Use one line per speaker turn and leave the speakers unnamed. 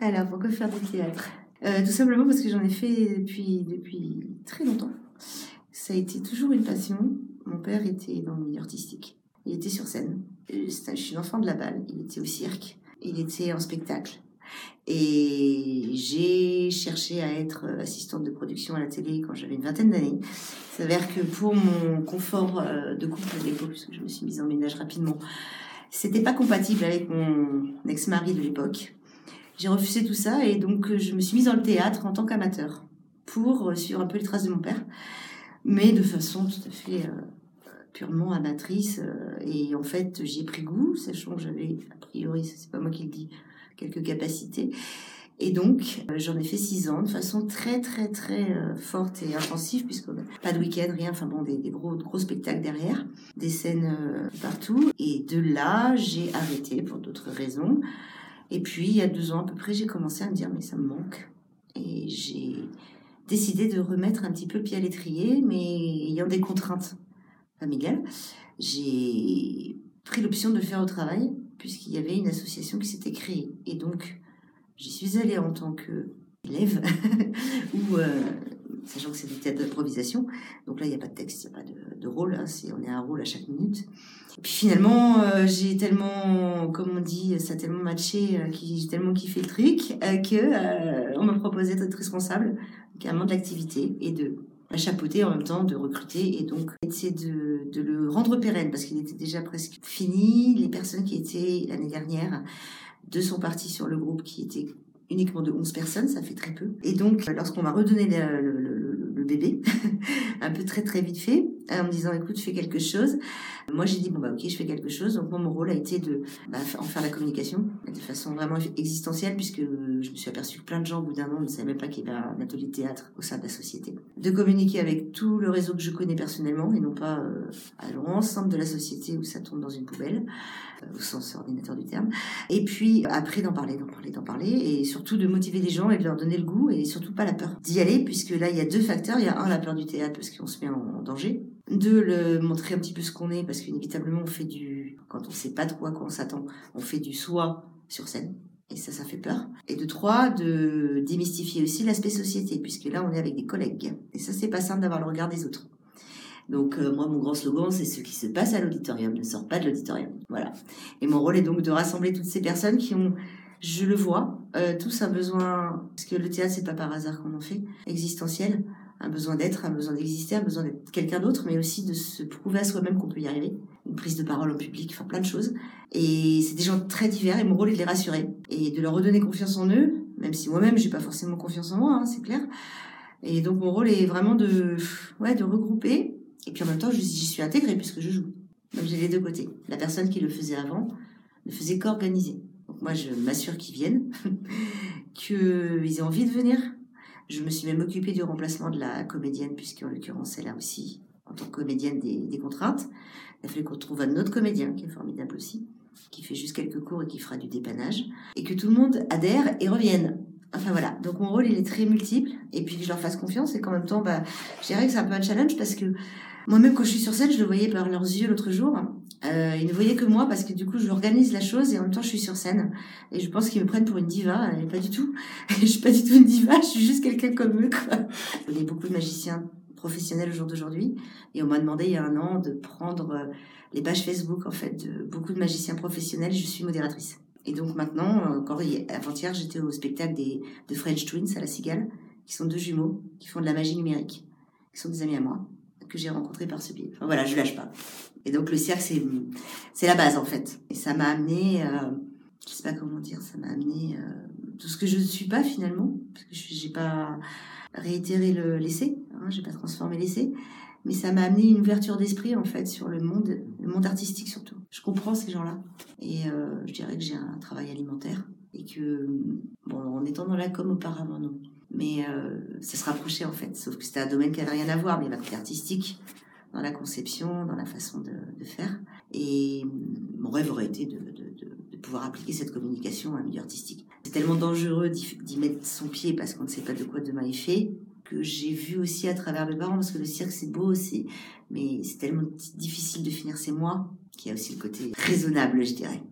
Alors, pourquoi faire du théâtre euh, Tout simplement parce que j'en ai fait depuis, depuis très longtemps. Ça a été toujours une passion. Mon père était dans le milieu artistique. Il était sur scène. Je suis une enfant de la balle. Il était au cirque. Il était en spectacle. Et j'ai cherché à être assistante de production à la télé quand j'avais une vingtaine d'années. Il s'avère que pour mon confort euh, de couple à l'époque, puisque je me suis mise en ménage rapidement, c'était pas compatible avec mon ex-mari de l'époque. J'ai refusé tout ça et donc je me suis mise dans le théâtre en tant qu'amateur pour suivre un peu les traces de mon père, mais de façon tout à fait euh, purement amatrice. Euh, et en fait, j'y ai pris goût, sachant que j'avais, a priori, c'est pas moi qui le dis, quelques capacités. Et donc, euh, j'en ai fait six ans de façon très, très, très euh, forte et intensive, puisque pas de week-end, rien, enfin bon, des, gros, spectacles derrière, des scènes euh, partout. Et de là, j'ai arrêté pour d'autres raisons. Et puis, il y a deux ans à peu près, j'ai commencé à me dire, mais ça me manque. Et j'ai décidé de remettre un petit peu le pied à l'étrier, mais ayant des contraintes familiales. J'ai pris l'option de le faire au travail, puisqu'il y avait une association qui s'était créée. Et donc, J'y suis allée en tant qu'élève, ou euh, sachant que c'est du théâtre d'improvisation. Donc là, il n'y a pas de texte, il n'y a pas de, rôle, hein, c'est, on est un rôle à chaque minute. Et puis finalement, euh, j'ai tellement, comme on dit, ça a tellement matché, euh, j'ai tellement kiffé le truc, que on m'a proposé d'être responsable carrément de l'activité et de la chapeauter en même temps, de recruter et donc essayer de, de le rendre pérenne parce qu'il était déjà presque fini. Les personnes qui étaient l'année dernière de son parti sur le groupe qui était uniquement de 11 personnes, ça fait très peu. Et donc, lorsqu'on m'a redonné le, bébé, un peu très très vite fait, en me disant écoute, fais quelque chose. Moi, j'ai dit bon bah ok, je fais quelque chose. Donc moi, mon rôle a été de bah, en faire la communication de façon vraiment existentielle, puisque je me suis aperçu que plein de gens au bout d'un moment ne savaient même pas qu'il y avait un atelier théâtre au sein de la société. De communiquer avec tout le réseau que je connais personnellement et non pas euh, à l'ensemble de la société où ça tombe dans une poubelle, euh, au sens ordinateur du terme. Et puis après d'en parler, d'en parler, d'en parler, et surtout de motiver les gens et de leur donner le goût et surtout pas la peur d'y aller, puisque là il y a deux facteurs. Il y a un la peur du théâtre parce qu'on se met en danger de le montrer un petit peu ce qu'on est, parce qu'inévitablement on fait du, quand on sait pas de quoi, on s'attend, on fait du soi sur scène. Et ça, ça fait peur. Et de trois, de démystifier aussi l'aspect société, puisque là, on est avec des collègues. Et ça, c'est pas simple d'avoir le regard des autres. Donc, euh, moi, mon grand slogan, c'est ce qui se passe à l'auditorium ne sort pas de l'auditorium. Voilà. Et mon rôle est donc de rassembler toutes ces personnes qui ont, je le vois, euh, tous un besoin, parce que le théâtre, c'est pas par hasard qu'on en fait, existentiel, un besoin d'être, un besoin d'exister, un besoin d'être quelqu'un d'autre, mais aussi de se prouver à soi-même qu'on peut y arriver. Une prise de parole en public, enfin plein de choses. Et c'est des gens très divers et mon rôle est de les rassurer et de leur redonner confiance en eux, même si moi-même j'ai pas forcément confiance en moi, hein, c'est clair. Et donc mon rôle est vraiment de, ouais, de regrouper. Et puis en même temps, j'y suis intégrée puisque je joue. Donc j'ai les deux côtés. La personne qui le faisait avant ne faisait qu'organiser. Donc moi, je m'assure qu'ils viennent, qu'ils aient envie de venir, je me suis même occupée du remplacement de la comédienne, puisque en l'occurrence, elle a aussi, en tant que comédienne, des, contraintes. Il a fallu qu'on trouve un autre comédien, qui est formidable aussi, qui fait juste quelques cours et qui fera du dépannage, et que tout le monde adhère et revienne. Enfin voilà, donc mon rôle il est très multiple, et puis que je leur fasse confiance, et qu'en même temps, bah, je dirais que c'est un peu un challenge parce que moi-même, quand je suis sur scène, je le voyais par leurs yeux l'autre jour. Euh, ils ne voyaient que moi parce que du coup, je organise la chose et en même temps, je suis sur scène. Et je pense qu'ils me prennent pour une diva. Et pas du tout. je suis pas du tout une diva. Je suis juste quelqu'un comme eux. Quoi. Y a beaucoup de magiciens professionnels au jour d'aujourd'hui. Et on m'a demandé il y a un an de prendre euh, les pages Facebook en fait de beaucoup de magiciens professionnels. Je suis modératrice. Et donc maintenant, encore avant-hier, j'étais au spectacle des, de French Twins à la Cigale, qui sont deux jumeaux, qui font de la magie numérique, qui sont des amis à moi que j'ai rencontré par ce biais. Voilà, je lâche pas. Et donc le cirque, c'est, c'est la base en fait. Et ça m'a amené, euh, je sais pas comment dire, ça m'a amené euh, tout ce que je ne suis pas finalement, parce que j'ai pas réitéré le l'essai, hein, j'ai pas transformé l'essai, mais ça m'a amené une ouverture d'esprit en fait sur le monde, le monde artistique surtout. Je comprends ces gens-là et euh, je dirais que j'ai un travail alimentaire et que bon, en étant dans la com auparavant non, mais euh, ça se rapprochait en fait. Sauf que c'était un domaine qui n'avait rien à voir, mais la côté artistique, dans la conception, dans la façon de, faire. Et mon rêve aurait été de, pouvoir appliquer cette communication à un milieu artistique. C'est tellement dangereux d'y mettre son pied parce qu'on ne sait pas de quoi demain est fait que j'ai vu aussi à travers le baron parce que le cirque c'est beau aussi mais c'est tellement difficile de finir ses mois qu'il y a aussi le côté raisonnable je dirais